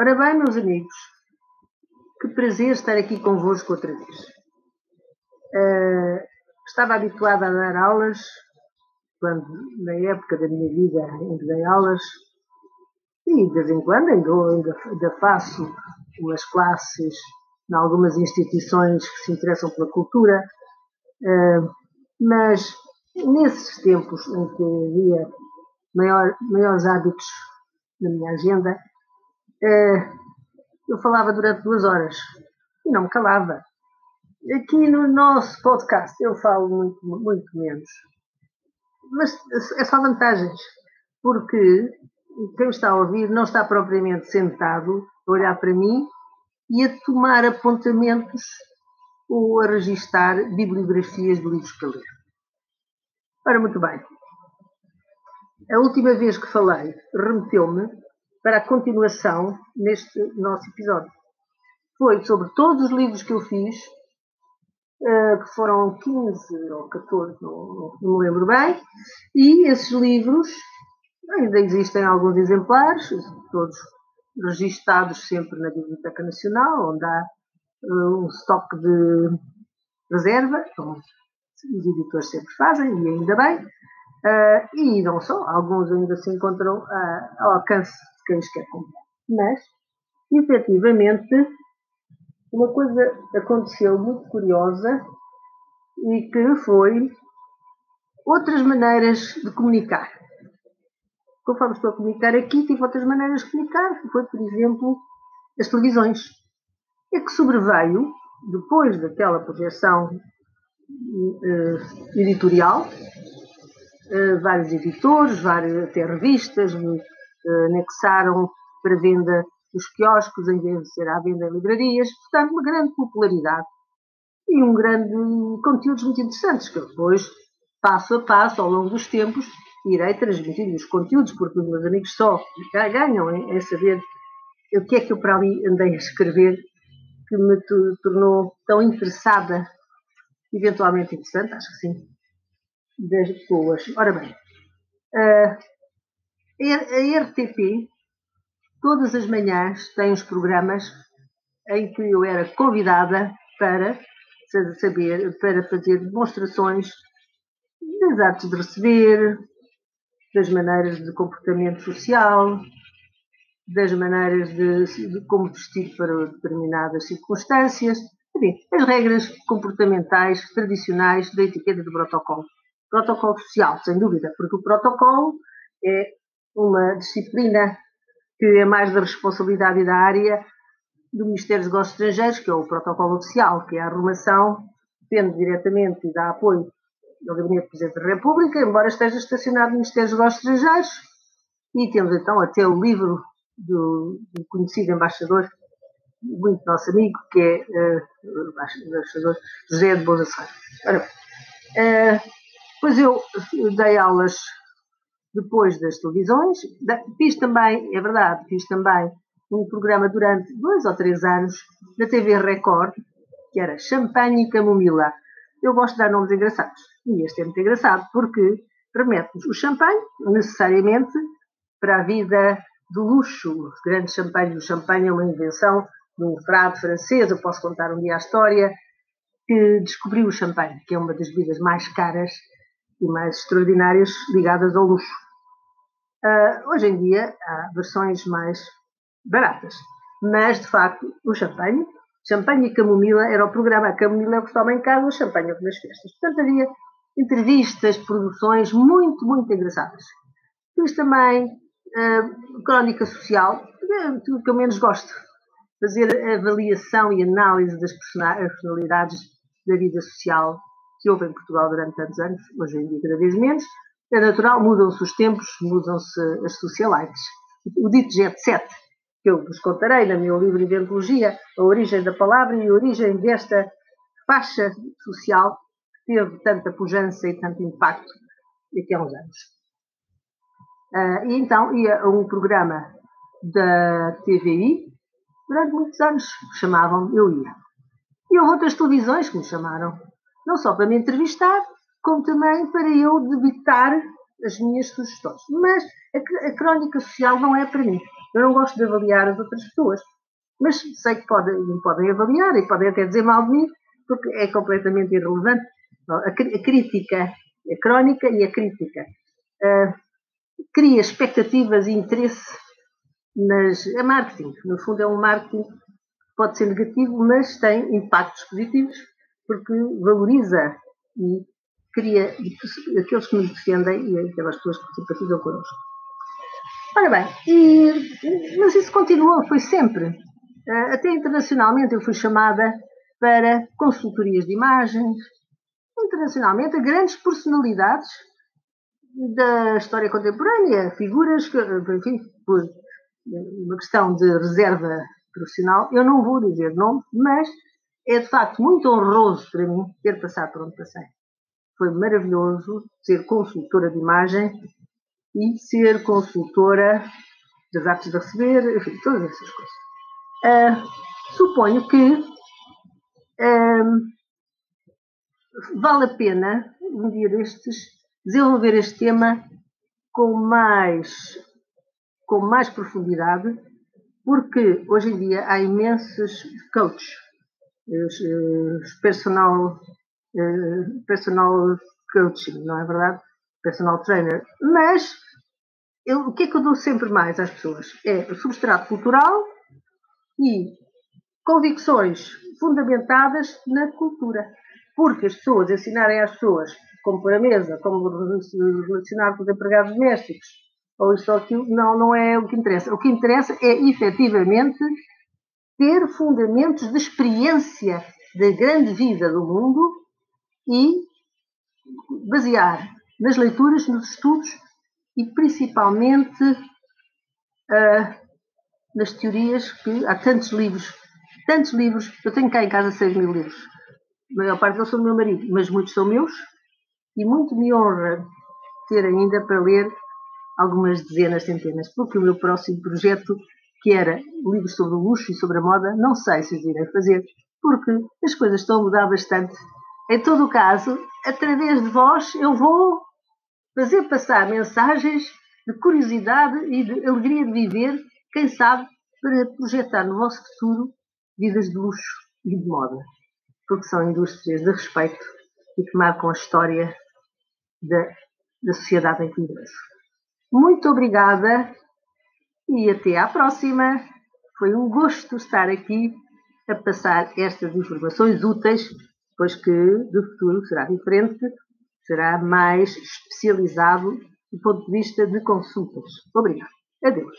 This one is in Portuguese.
Ora bem, meus amigos, que prazer estar aqui convosco outra vez. Uh, estava habituada a dar aulas, quando, na época da minha vida que dei aulas, e de vez em quando ainda, ainda, ainda faço umas classes em algumas instituições que se interessam pela cultura, uh, mas nesses tempos em que havia maior, maiores hábitos na minha agenda, eu falava durante duas horas e não me calava. Aqui no nosso podcast eu falo muito, muito menos. Mas é só vantagens, porque quem está a ouvir não está propriamente sentado a olhar para mim e a tomar apontamentos ou a registar bibliografias de livros para ler. Ora, muito bem. A última vez que falei remeteu-me para a continuação neste nosso episódio. Foi sobre todos os livros que eu fiz, eh, que foram 15 ou 14, não, me lembro bem, e esses livros ainda existem alguns exemplares, todos registados sempre na Biblioteca Nacional, onde há uh, um estoque de reserva, como os editores sempre fazem, e ainda bem. Uh, e não só, alguns ainda se encontram ao alcance quem os quer comprar. Mas, efetivamente, uma coisa aconteceu muito curiosa e que foi outras maneiras de comunicar. Conforme estou a comunicar aqui, tive outras maneiras de comunicar, que foi, por exemplo, as televisões. É que sobreveio, depois daquela projeção uh, editorial, uh, vários editores, várias, até revistas anexaram para venda nos quiosques em vez de ser à venda em livrarias. Portanto, uma grande popularidade e um grande conteúdos muito interessantes que depois, passo a passo, ao longo dos tempos, irei transmitir os conteúdos, porque os meus amigos só ganham em, saber o que é que eu para ali andei a escrever que me tornou tão interessada, eventualmente interessante, acho que sim, das pessoas. Ora bem, a RTP, todas as manhãs, tem os programas em que eu era convidada para saber, para fazer demonstrações das artes de receber, das maneiras de comportamento social, das maneiras de, de como vestir para determinadas circunstâncias, enfim, as regras comportamentais tradicionais da etiqueta do protocolo. Protocolo social, sem dúvida, porque o protocolo é uma disciplina que é mais da responsabilidade da área do Ministério dos Negócios Estrangeiros, que é o protocolo oficial, que é a arrumação, depende diretamente e dá apoio do Gabinete do Presidente da República, embora esteja estacionado no Ministério dos Negócios Estrangeiros. E temos então até o livro do, do conhecido embaixador, muito nosso amigo, que é uh, o embaixador José de Boza Ora uh, pois eu dei aulas depois das televisões, fiz também, é verdade, fiz também um programa durante dois ou três anos na TV Record, que era Champanhe e Camomila. Eu gosto de dar nomes engraçados. E este é muito engraçado porque remete-nos o champanhe, necessariamente, para a vida do luxo. Os grandes champanhes, o champanhe é uma invenção de um frade francês, eu posso contar um dia a história, que descobriu o champanhe, que é uma das bebidas mais caras e mais extraordinárias ligadas ao luxo. Uh, hoje em dia há versões mais baratas, mas de facto o champanhe, champanhe e camomila era o programa. A camomila é o que se toma em casa, o champanhe é o que nas festas. Portanto, havia entrevistas, produções muito, muito engraçadas. Fiz também uh, crónica social, é tudo que eu menos gosto. Fazer avaliação e análise das personalidades da vida social que houve em Portugal durante tantos anos, hoje em dia cada vez menos. É natural, mudam-se os tempos, mudam-se as socialites. O dito jet set, que eu vos contarei no meu livro Inventologia, a origem da palavra e a origem desta faixa social teve tanta pujança e tanto impacto daqui a uns anos. Uh, e então ia a um programa da TVI, durante muitos anos chamavam eu ia. E houve outras televisões que me chamaram, não só para me entrevistar, como também para eu debitar as minhas sugestões. Mas a, a crónica social não é para mim. Eu não gosto de avaliar as outras pessoas, mas sei que podem, podem avaliar e podem até dizer mal de mim, porque é completamente irrelevante. A, crítica, a crónica e a crítica. Uh, cria expectativas e interesse nas. É marketing. No fundo, é um marketing que pode ser negativo, mas tem impactos positivos, porque valoriza e cria aqueles que nos defendem e aquelas pessoas que simpatizam connosco. Ora bem, e, mas isso continuou, foi sempre. Eh, até internacionalmente eu fui chamada para consultorias de imagens, internacionalmente a grandes personalidades da história contemporânea, figuras que, enfim, por uma questão de reserva profissional, eu não vou dizer nome, mas é de facto muito honroso para mim ter passado por onde passei. Foi maravilhoso ser consultora de imagem e ser consultora das artes de receber, enfim, todas essas coisas. Uh, suponho que uh, vale a pena, um dia destes, desenvolver este tema com mais, com mais profundidade, porque hoje em dia há imensos coaches, os, os personal, uh, personal coaching, não é verdade? Personal trainer. Mas eu, o que é que eu dou sempre mais às pessoas? É o substrato cultural e convicções fundamentadas na cultura. Porque as pessoas ensinarem às pessoas como pôr a mesa, como relacionar com os empregados domésticos, ou isto ou aquilo, não, não é o que interessa. O que interessa é efetivamente ter fundamentos de experiência da grande vida do mundo e basear nas leituras, nos estudos e principalmente uh, nas teorias que há tantos livros, tantos livros, eu tenho cá em casa 6 mil livros, a maior parte deles são do meu marido, mas muitos são meus. E muito me honra ter ainda para ler algumas dezenas, centenas, porque o meu próximo projeto, que era livros sobre o luxo e sobre a moda, não sei se os irei fazer, porque as coisas estão a mudar bastante. Em todo o caso, através de vós, eu vou fazer passar mensagens de curiosidade e de alegria de viver, quem sabe, para projetar no vosso futuro vidas de luxo e de moda, porque são indústrias de respeito e que marcam a história da, da sociedade em que vivemos. Muito obrigada e até à próxima. Foi um gosto estar aqui a passar estas informações úteis, pois que do futuro será diferente será mais especializado do ponto de vista de consultas. Obrigado. Adeus.